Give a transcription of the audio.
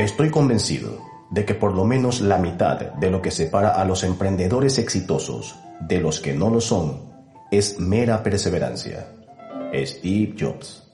Estoy convencido de que por lo menos la mitad de lo que separa a los emprendedores exitosos de los que no lo son es mera perseverancia. Steve Jobs